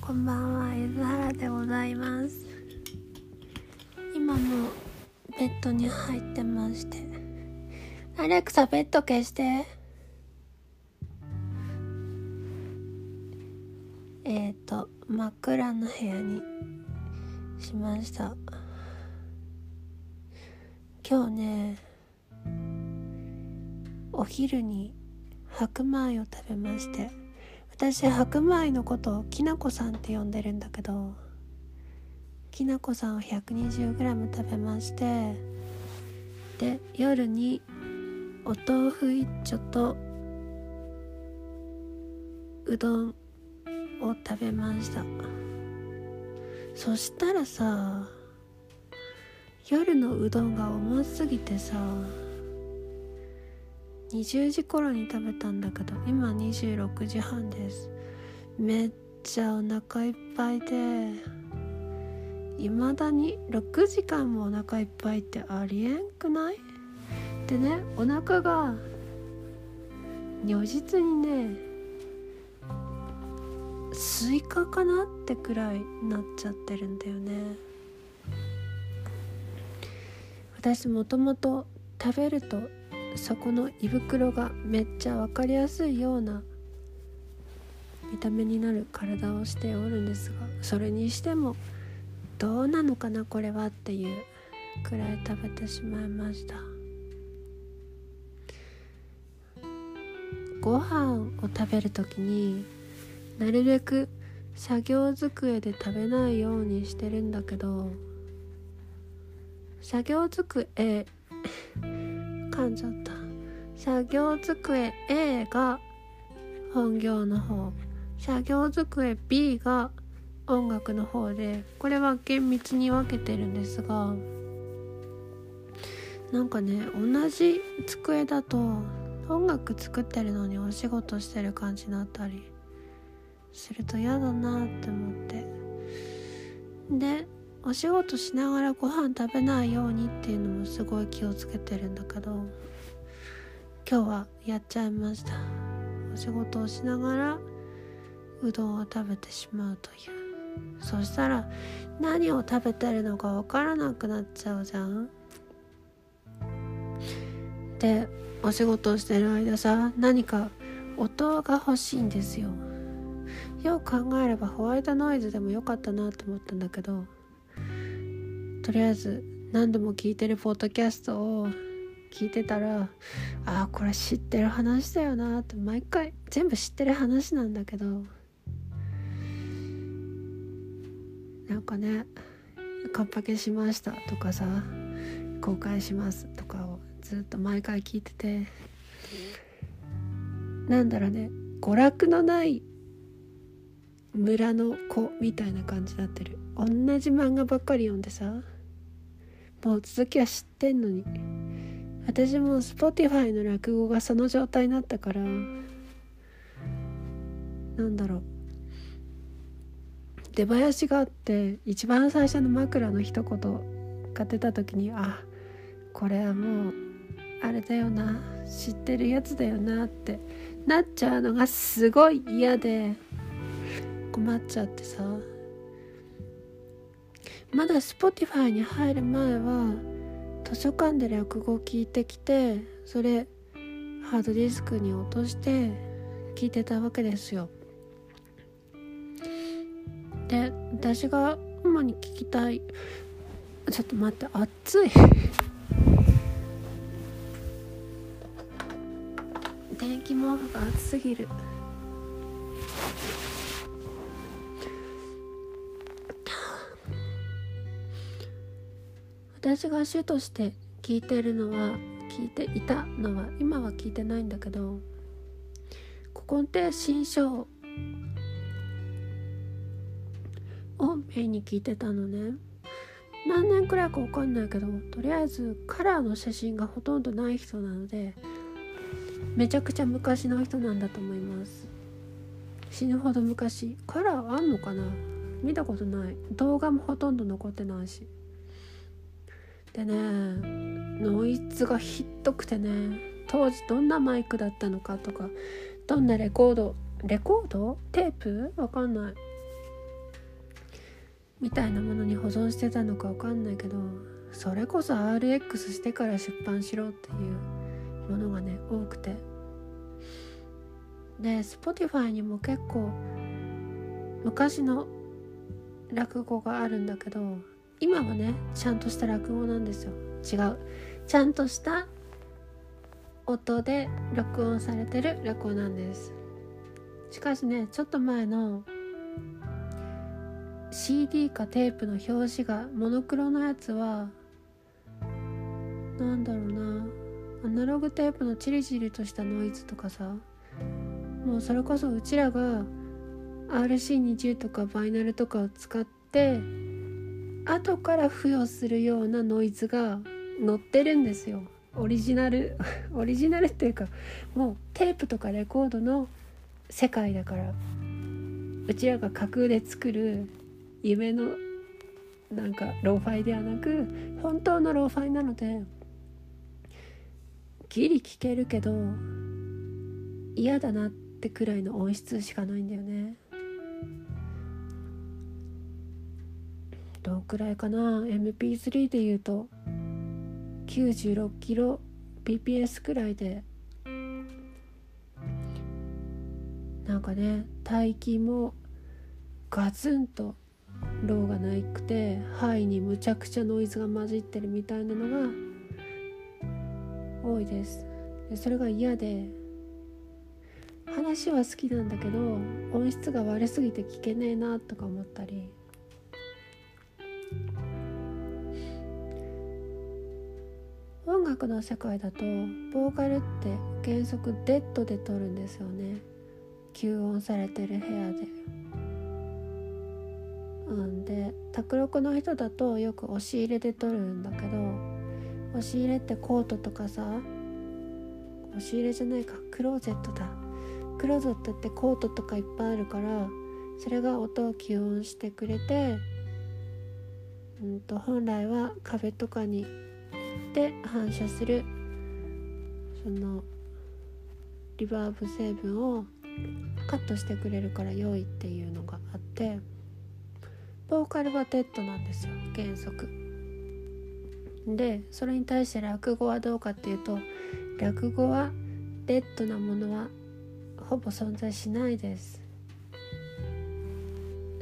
こんばんは、ゆずはらでございます。今もベッドに入ってまして。アレクサ、ベッド消して。えっ、ー、と、真っ暗な部屋にしました。今日ね、お昼に白米を食べまして。私白米のことをきなこさんって呼んでるんだけどきなこさんを 120g 食べましてで夜にお豆腐一丁とうどんを食べました。そしたらさ夜のうどんが重すぎてさ20時頃に食べたんだけど今26時半です。めっちゃお腹いっぱいで。いまだに6時間もお腹いっぱいってありえんくない？でねお腹が如実にねスイカかなってくらいなっちゃってるんだよね。私もともと食べるとそこの胃袋がめっちゃ分かりやすいような見た目になる体をしておるんですがそれにしてもどうなのかなこれはっていうくらい食べてしまいました。ご飯を食べる時になるべく作業机で食べないようにしてるんだけど作業机噛んじゃった。作業机 A が本業の方。作業机 B が音楽の方で。これは厳密に分けてるんですがなんかね同じ机だと音楽作ってるのにお仕事してる感じになったりすると嫌だなって思って。でお仕事しながらご飯食べないようにっていうのもすごい気をつけてるんだけど今日はやっちゃいました。お仕事をしながらうどんを食べてしまうという。そしたら何を食べてるのかわからなくなっちゃうじゃん。でお仕事をしてる間さ何か音が欲しいんですよ。よく考えればホワイトノイズでもよかったなと思ったんだけどとりあえず何度も聞いてるポッドキャストを聞いてたらああこれ知ってる話だよなって毎回全部知ってる話なんだけどなんかね「カッパケしました」とかさ「公開します」とかをずっと毎回聞いててなんだろうね娯楽のない村の子みたいな感じになってる。同じ漫画ばっかり読んでさもう続きは知ってんのに。私も Spotify の落語がその状態になったから。なんだろう。出囃子があって一番最初の枕の一言が出た時にあこれはもうあれだよな。知ってるやつだよなって。なっちゃうのがすごい嫌で。困っちゃってさ。まだ Spotify に入る前は図書館で落語を聞いてきてそれハードディスクに落として聞いてたわけですよ。で私が主に聞きたいちょっと待って暑い。電気毛布が暑すぎる。私が主として聞いてるのは聞いていたのは今は聞いてないんだけど古今亭新章をメインに聞いてたのね。何年くらいか分かんないけどとりあえずカラーの写真がほとんどない人なのでめちゃくちゃ昔の人なんだと思います。死ぬほど昔。カラーあんのかな？見たことない。動画もほとんど残ってないし。でねノイズがひどくてね当時どんなマイクだったのかとかどんなレコードレコード？テープ？わかんない。みたいなものに保存してたのか分かんないけどそれこそ RX してから出版しろっていうものがね多くて。で Spotify にも結構昔の落語があるんだけど今はねちゃんとした落語なんですよ。違う。ちゃんとした音で録音されてる落語なんです。しかしねちょっと前の CD かテープの表紙がモノクロのやつはなんだろうな。アナログテープのチリチリとしたノイズとかさ。もうそれこそうちらが RC20 とかバイナルとかを使って後から付与するようなノイズが載ってるんですよ。オリジナル オリジナルっていうかもうテープとかレコードの世界だからうちらが架空で作る夢のなんかローファイではなく本当のローファイなのでギリ聞けるけど嫌だなってくらいの音質しかないんだよね。どんくらいかな？MP3 で言うと。96キロ PPS くらいで。なんかね大気もガツンとローがないくてハイにむちゃくちゃノイズが混じってるみたいなのが多いです。それが嫌で。話は好きなんだけど音質が悪すぎて聞けねえなとか思ったり。音楽の世界だとボーカルって原則デッドで撮るんですよね吸音されてる部屋で。うんで卓録の人だとよく押し入れで撮るんだけど押し入れってコートとかさ押し入れじゃないかクローゼットだクローゼットってコートとかいっぱいあるからそれが音を吸音してくれて、うんと、本来は壁とかにで反射するそのリバーブ成分をカットしてくれるから良いっていうのがあってボーカルはデッドなんですよ原則。でそれに対して落語はどうかっていうと落語はデッドなものはほぼ存在しないです。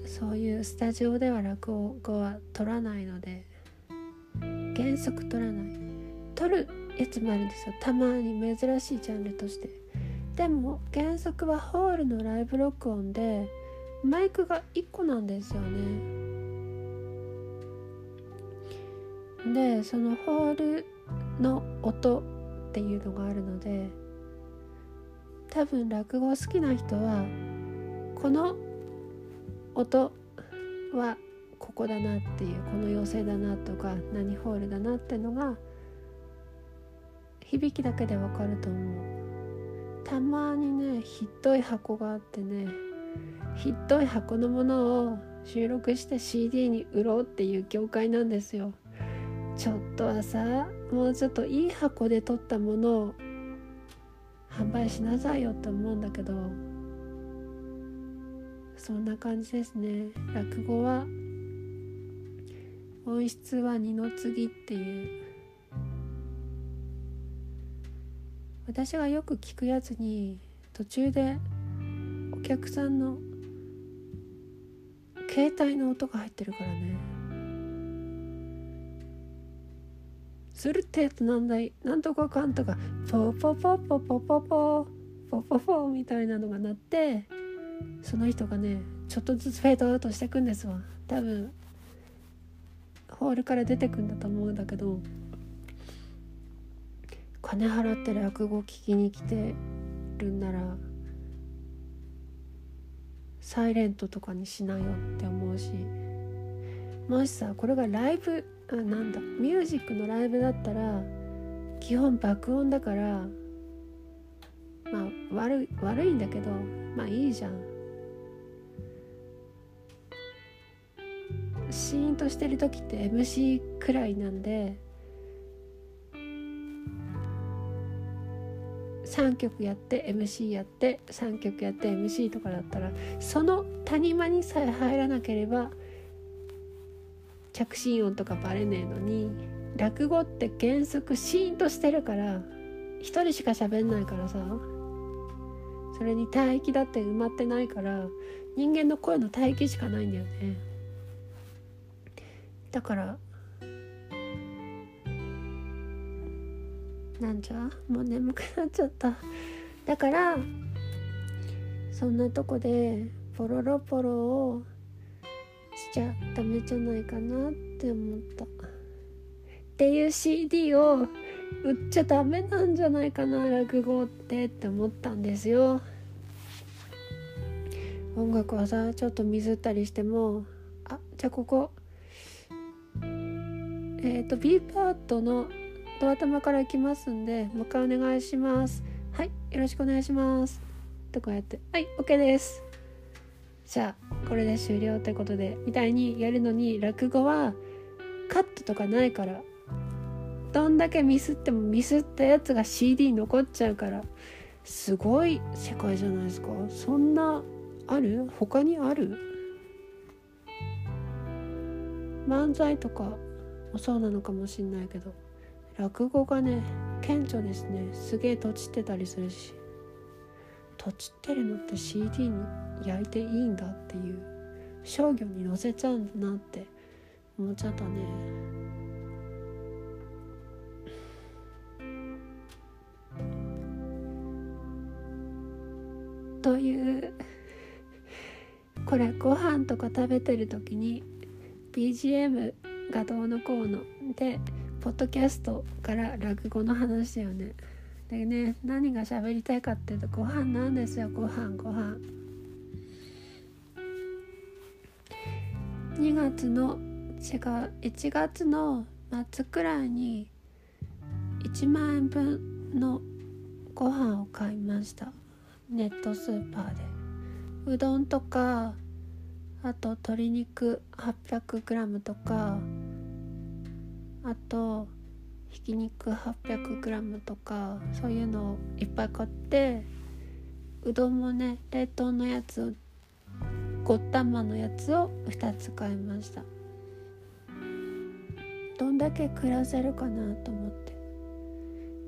そういうスタジオでは落語は取らないので原則取らない。取るやつもあるんですよ。たまに珍しいジャンルとして。でも原則はホールのライブ録音でマイクが1個なんですよね。でそのホールの音っていうのがあるので多分落語好きな人はこの音はここだなっていうこの妖精だなとか何ホールだなってのが響きだけでわかると思う。たまにねひどい箱があってねひどい箱のものを収録して CD に売ろうっていう業界なんですよ。ちょっとはさもうちょっといい箱で撮ったものを販売しなさいよって思うんだけどそんな感じですね。落語は音質は二の次っていう。私がよく聞くやつに途中でお客さんの携帯の音が入ってるからね。するってとなんだいなんとかかんとかポポポポポポポポポポみたいなのが鳴ってその人がねちょっとずつフェードアウトしていくんですわ。多分ホールから出てくんだと思うんだけど金払って落語聞きに来てるんならサイレントとかにしなよって思うし。もしさこれがライブあなんだミュージックのライブだったら基本爆音だからまあ悪い悪いんだけどまあいいじゃん。シーンとしてる時って MC くらいなんで3曲やって MC やって3曲やって MC とかだったらその谷間にさえ入らなければ着信音とかバレねえのに落語って原則シーンとしてるから一人しか喋んないからさそれに帯域だって埋まってないから人間の声の帯域しかないんだよね。だからなんじゃもう眠くなっちゃった。だからそんなとこでポロロポロをしちゃダメじゃないかなって思った。っていう CD を売っちゃダメなんじゃないかな落語ってって思ったんですよ。音楽はさちょっとミスったりしてもあじゃあここ。えっ、ー、と B パートのド頭からいきますんでもう一回お願いします。はいよろしくお願いします。とかやって。はい。OK です。じゃあこれで終了ってことでみたいにやるのに落語はカットとかないからどんだけミスってもミスったやつが CD 残っちゃうからすごい世界じゃないですか。そんなある？他にある？漫才とかもそうなのかもしんないけど落語がね顕著ですね。すげえとちってたりするし。とちってるのって CD に焼いていいんだっていう。商業に載せちゃうんだなって思っちゃったね。というこれご飯とか食べてる時に BGM がどうのこうのでポッドキャストから落語の話だよね。でね何が喋りたいかっていうとご飯なんですよご飯ご飯。2月の違う1月の末くらいに1万円分のご飯を買いました。ネットスーパーで。うどんとかあと鶏肉 800g とかあとひき肉 800g とかそういうのをいっぱい買ってうどんもね冷凍のやつをごったまのやつを2つ買いました。どんだけ暮らせるかなと思って。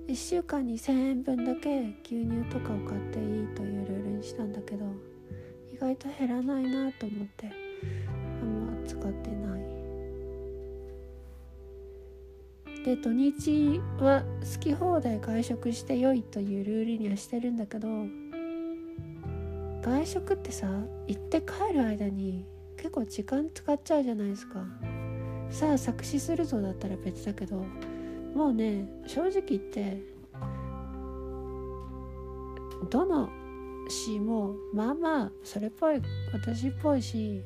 1週間に1,000円分だけ牛乳とかを買っていいというルールにしたんだけど意外と減らないなと思ってあんま使ってない。で土日は好き放題外食して良いというルールにはしてるんだけど外食ってさ行って帰る間に結構時間使っちゃうじゃないですか。さあ作詞するぞだったら別だけどもうね正直言ってどの詩もまあまあそれっぽい私っぽいし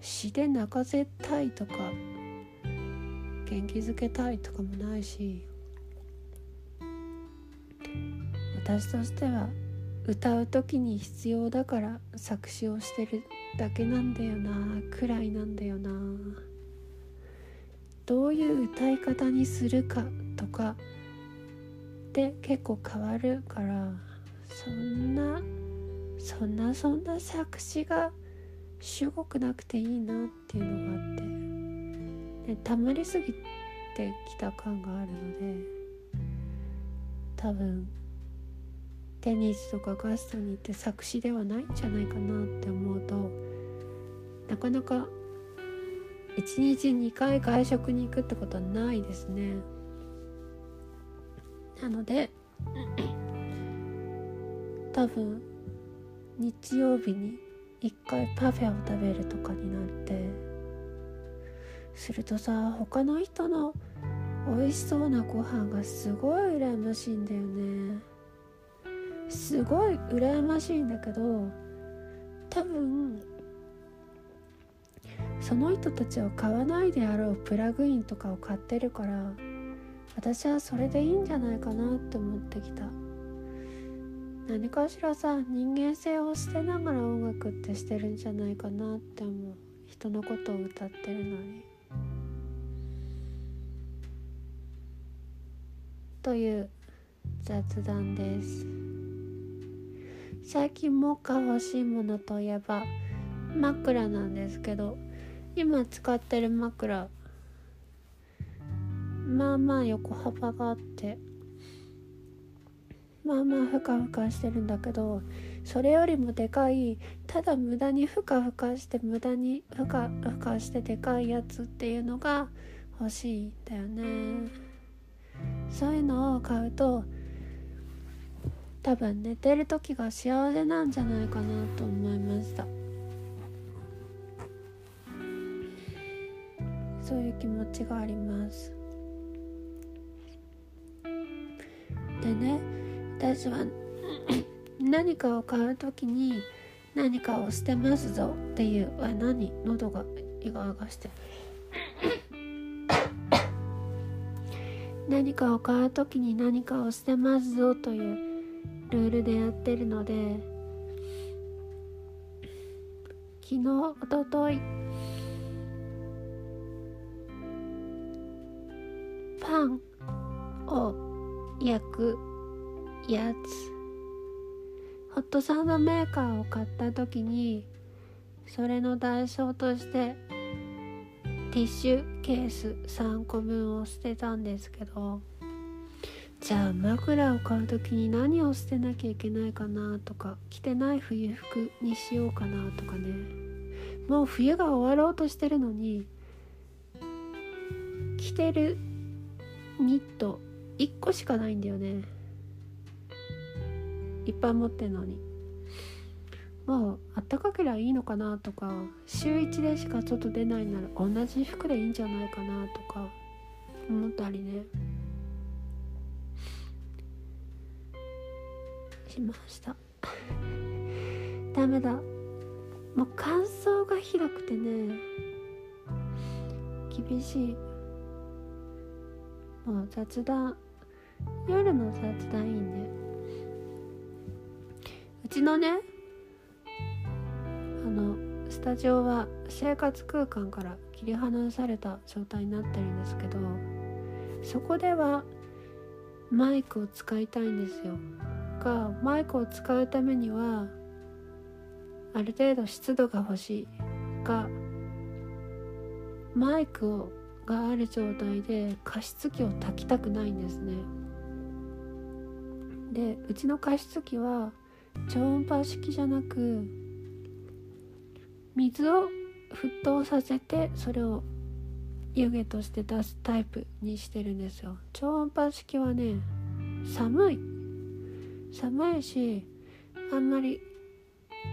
詩で泣かせたいとか元気づけたいとかもないし私としては歌う時に必要だから作詞をしてるだけなんだよなくらいなんだよな。どういう歌い方にするかとかで結構変わるからそんなそんなそんな作詞が主語くなくていいなっていうのがあって、でたまりすぎてきた感があるので多分テニスとかガストに行って作詞ではないんじゃないかなって思うとなかなか1日2回外食に行くってことはないですね。なので多分日曜日に1回パフェを食べるとかになってするとさ他の人の美味しそうなご飯がすごい羨ましいんだよね。すごい羨ましいんだけど多分その人たちは買わないであろうプラグインとかを買ってるから私はそれでいいんじゃないかなって思ってきた。何かしらさ人間性を捨てながら音楽ってしてるんじゃないかなって思う。人のことを歌ってるのに。という雑談です。最近もか欲しいものといえば枕なんですけど今使ってる枕。まあまあ横幅があってまあまあふかふかしてるんだけどそれよりもでかいただ無駄にふかふかして無駄にふかふかしてでかいやつっていうのが欲しいんだよね。そういうのを買うと多分寝てる時が幸せなんじゃないかなと思いました。そういう気持ちがあります。でね私は 何かを買う時に何かを捨てますぞっていうあ何喉がイガイガして何かを買う時に何かを捨てますぞというルールでやってるので昨日おとといパンを焼くやつホットサンドメーカーを買った時にそれの代償としてティッシュケース3個分を捨てたんですけどじゃあ枕を買う時に何を捨てなきゃいけないかなとか着てない冬服にしようかなとかね。もう冬が終わろうとしてるのに着てるニット1個しかないんだよね。いっぱい持ってんのに。もうあったかけりゃいいのかなとか週1でしか外出ないなら同じ服でいいんじゃないかなとか思ったりね。しました。ダメだ。もう乾燥がひどくてね厳しい。もう雑談夜の雑談いいね。うちのねタジオは生活空間から切り離された状態になってるんですけどそこではマイクを使いたいんですよ。かマイクを使うためにはある程度湿度が欲しい。がマイクをがある状態で加湿器を炊きたくないんですね。でうちの加湿器は超音波式じゃなく水を沸騰させてそれを湯気として出すタイプにしてるんですよ。超音波式はね寒い。寒いしあんまり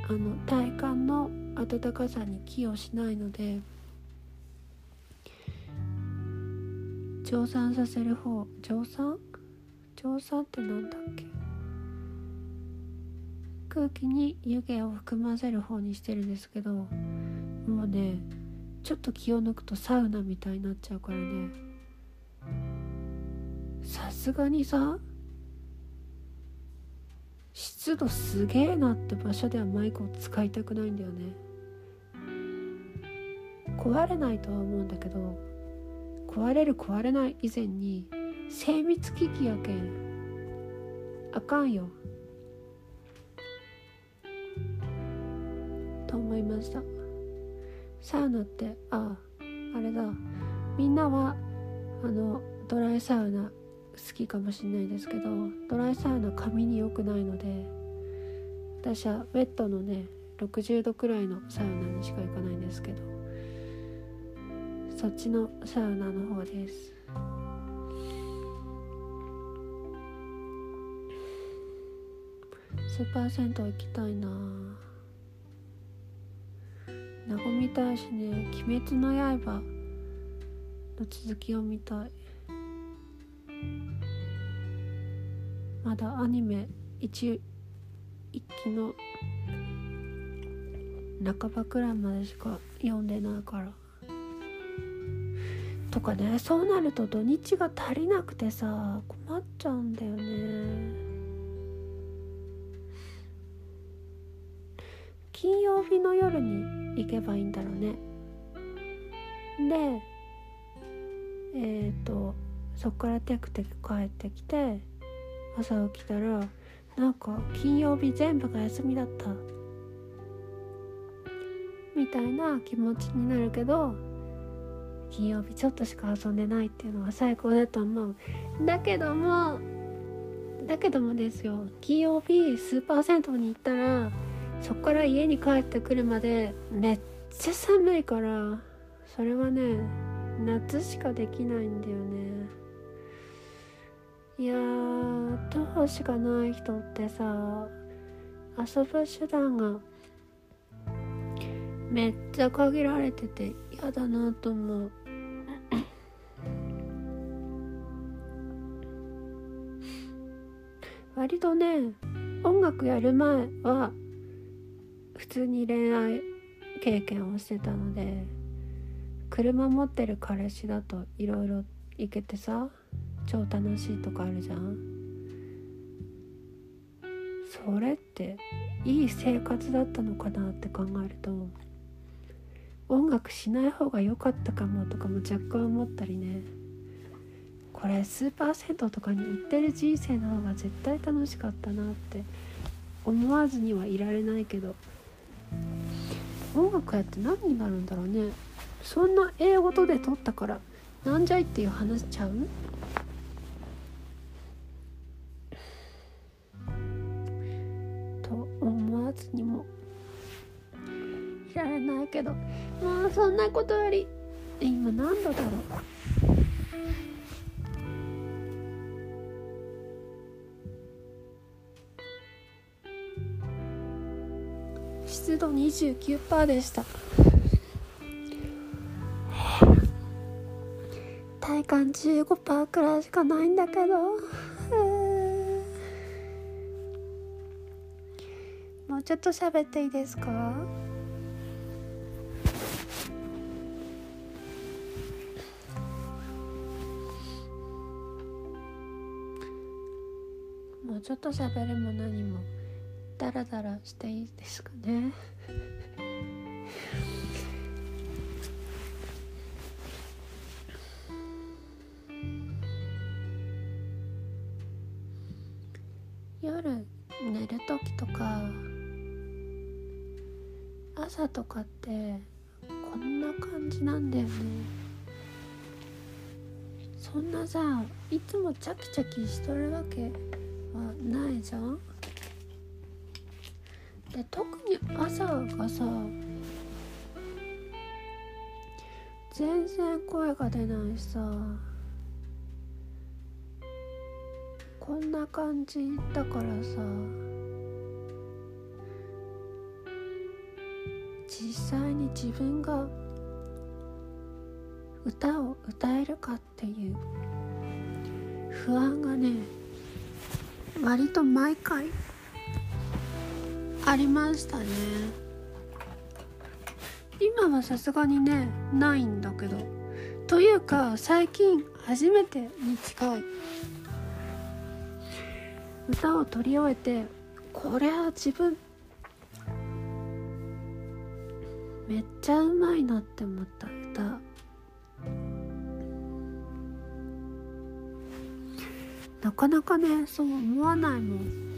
あの体感の暖かさに寄与しないので蒸散させる方蒸散？蒸散ってなんだっけ？空気に湯気を含ませる方にしてるんですけどもうねちょっと気を抜くとサウナみたいになっちゃうからね。さすがにさ湿度すげえなって場所ではマイクを使いたくないんだよね。壊れないとは思うんだけど壊れる壊れない以前に精密機器やけんあかんよ。いました。サウナってあああれだ。みんなはあのドライサウナ好きかもしれないですけどドライサウナ髪に良くないので私はウェットのね60度くらいのサウナにしか行かないんですけどそっちのサウナの方です。スーパー銭湯行きたいな和みたいしね「鬼滅の刃」の続きを見たい。まだアニメ一一期の半ばくらいまでしか読んでないから。とかねそうなると土日が足りなくてさ困っちゃうんだよね。金曜日の夜に行けばいいんだろうね。でえっ、ー、とそっからテクテク帰ってきて朝起きたらなんか金曜日全部が休みだった。みたいな気持ちになるけど金曜日ちょっとしか遊んでないっていうのは最高だと思う。だけどもだけどもですよ。金曜日スーパー銭湯に行ったらそこから家に帰ってくるまでめっちゃ寒いからそれはね夏しかできないんだよね。いやー徒歩しかない人ってさ遊ぶ手段がめっちゃ限られてて嫌だなと思う。割とね音楽やる前は普通に恋愛経験をしてたので車持ってる彼氏だといろいろ行けてさ超楽しいとかあるじゃん。それっていい生活だったのかなって考えると音楽しない方が良かったかもとかも若干思ったりね。これスーパー銭湯とかに行ってる人生の方が絶対楽しかったなって思わずにはいられないけど音楽やって何になるんだろうね。そんな英語とで撮ったからなんじゃいっていう話ちゃう？と思わずにもいられないけどまあそんなことより今何度だろう？度29%でした。体感15%くらいしかないんだけど。もうちょっと喋っていいですか？もうちょっと喋るも何も。ダラダラしていいですかね。夜寝る時とか朝とかってこんな感じなんだよね。そんなさいつもチャキチャキしとるわけはないじゃん。で特に朝がさ全然声が出ないさこんな感じだからさ実際に自分が歌を歌えるかっていう不安がね割と毎回ありましたね。今はさすがにねないんだけど。というか最近初めてに近い。歌を取り終えてこれは自分めっちゃうまいなって思った歌。なかなかねそう思わないもん。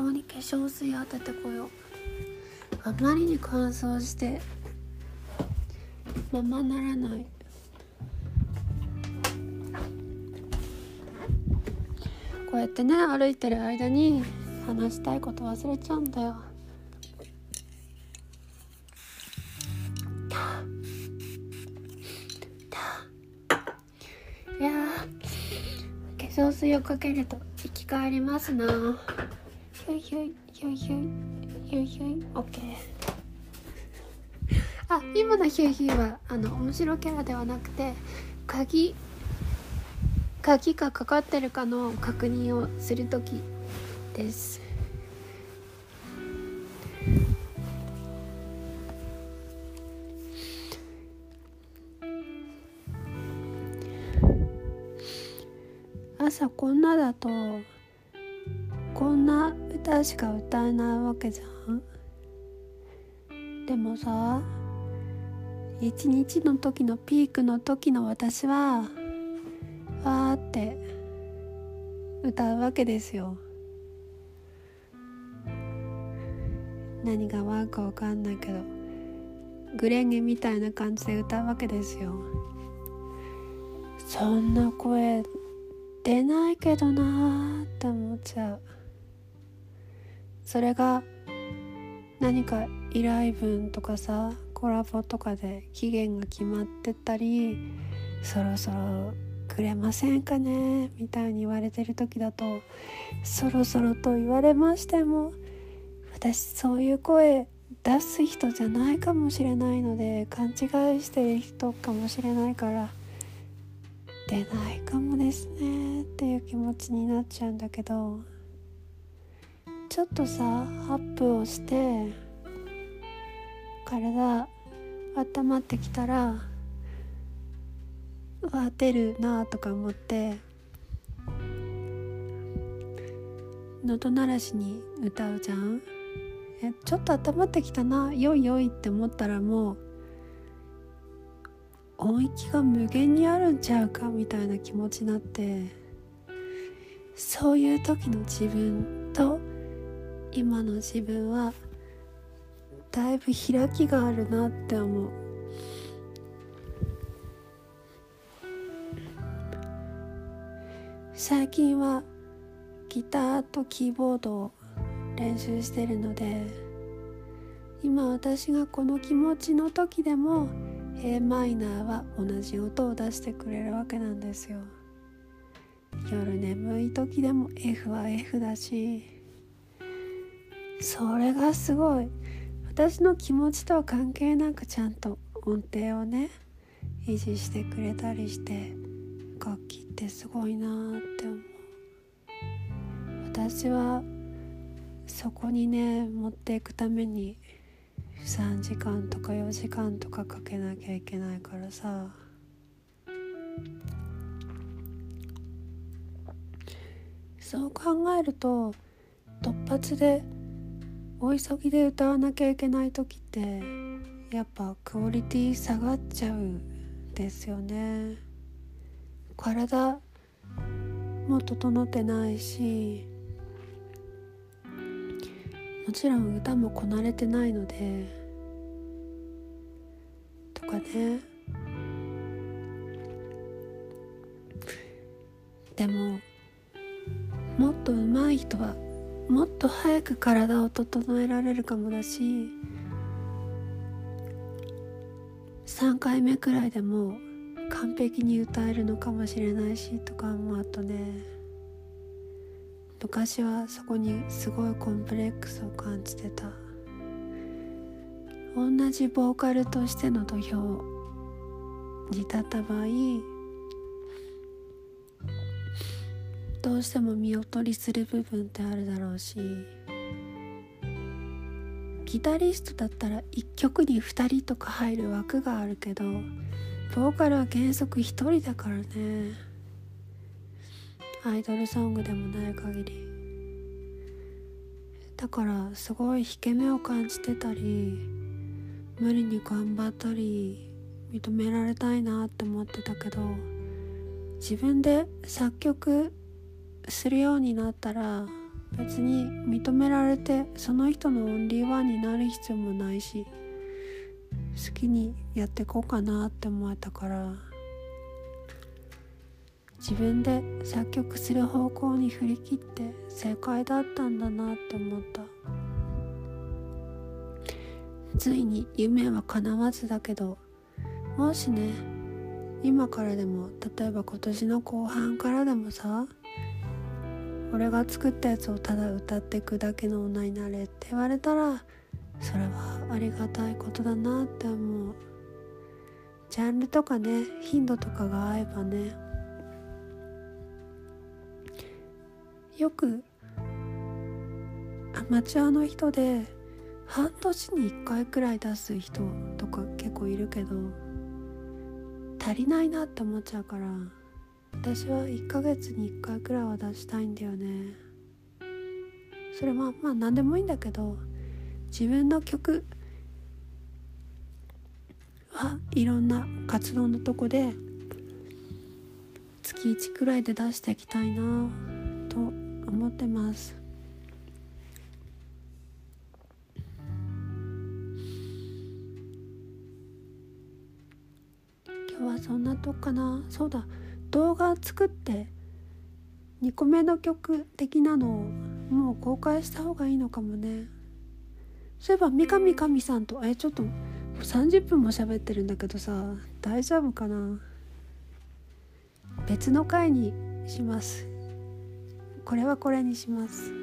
顔に化粧水当ててこよう。あまりに乾燥してままならない。こうやってね歩いてる間に話したいこと忘れちゃうんだよ。いや化粧水をかけると生き返りますな。ひょいひょいひょいひょいひょいひょいオッケーあ今のヒューヒューはあの面白キャラではなくて鍵鍵がかかってるかの確認をする時です。朝こんなだとこんな歌しか歌えないわけじゃん。でもさ一日の時のピークの時の私はわーって歌うわけですよ。何がワーかわかんないけどグレンゲみたいな感じで歌うわけですよ。そんな声出ないけどなーって思っちゃう。それが何か依頼文とかさコラボとかで期限が決まってたりそろそろくれませんかねみたいに言われてる時だとそろそろと言われましても私そういう声出す人じゃないかもしれないので勘違いしてる人かもしれないから出ないかもですねっていう気持ちになっちゃうんだけどちょっとさアップをして体温まってきたらわ出るなとか思って喉鳴らしに歌うじゃん。えちょっと温まってきたなよいよいって思ったらもう音域が無限にあるんちゃうかみたいな気持ちになってそういう時の自分と今の自分はだいぶ開きがあるなって思う。最近はギターとキーボードを練習してるので今私がこの気持ちの時でも a マイナーは同じ音を出してくれるわけなんですよ。夜眠い時でも F は F だしそれがすごい。私の気持ちとは関係なくちゃんと音程をね維持してくれたりして楽器ってすごいなって思う。私はそこにね持っていくために3時間とか4時間とかかけなきゃいけないからさ。そう考えると突発でお急ぎで歌わなきゃいけない時ってやっぱクオリティ下がっちゃうですよね。体も整ってないしもちろん歌もこなれてないのでとかね。でももっと上手い人はもっと早く体を整えられるかもだし3回目くらいでも完璧に歌えるのかもしれないしとか思うとね昔はそこにすごいコンプレックスを感じてた。同じボーカルとしての土俵に立った場合どうしても見劣りする部分ってあるだろうしギタリストだったら1曲に2人とか入る枠があるけどボーカルは原則1人だからね。アイドルソングでもない限り。だからすごい引け目を感じてたり無理に頑張ったり認められたいなって思ってたけど自分で作曲するようになったら別に認められてその人のオンリーワンになる必要もないし好きにやっていこうかなって思えたから。自分で作曲する方向に振り切って正解だったんだなって思ったついに夢は叶わずだけどもしね今からでも例えば今年の後半からでもさ俺が作ったやつをただ歌ってくだけの女になれって言われたらそれはありがたいことだなって思う。ジャンルとかね頻度とかが合えばね。よくアマチュアの人で半年に1回くらい出す人とか結構いるけど足りないなって思っちゃうから私は1ヶ月に1回くらいは出したいんだよね。それはまあ何でもいいんだけど自分の曲はいろんな活動のとこで月1くらいで出していきたいなと思ってます。今日はそんなとこかな。そうだ。動画作って2個目の曲的なのをもう公開した方がいいのかもね。そういえば三上神さんとえちょっと30分も喋ってるんだけどさ大丈夫かな？別の回にします。これはこれにします。